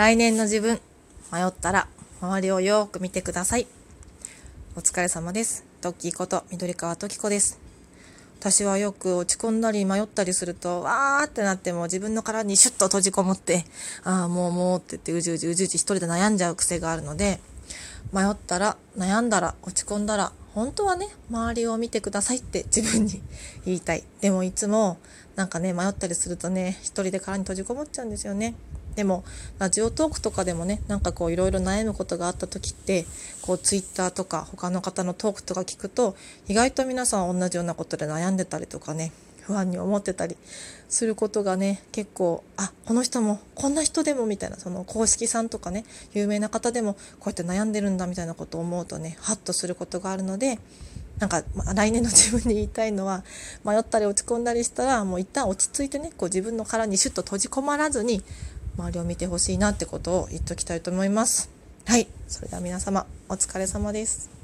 来年の自分、迷ったら周りをよく見てください。お疲れ様です。トッキーこと緑川トキコです。私はよく落ち込んだり迷ったりすると、わーってなっても自分の体にシュッと閉じこもって、ああ、もうもうって言ってうじうじうじうじ一人で悩んじゃう癖があるので、迷ったら、悩んだら、落ち込んだら、本当はね、周りを見てくださいって自分に 言いたい。でもいつも、なんかね、迷ったりするとね、一人で殻に閉じこもっちゃうんですよね。でもラジオトークとかでもねなんかこういろいろ悩むことがあった時ってこうツイッターとか他の方のトークとか聞くと意外と皆さん同じようなことで悩んでたりとかね不安に思ってたりすることがね結構あこの人もこんな人でもみたいなその公式さんとかね有名な方でもこうやって悩んでるんだみたいなことを思うとねハッとすることがあるのでなんか、まあ、来年の自分に言いたいのは迷ったり落ち込んだりしたらもう一旦落ち着いてねこう自分の殻にシュッと閉じ込まらずに周りを見てほしいなってことを言っときたいと思います。はい。それでは皆様、お疲れ様です。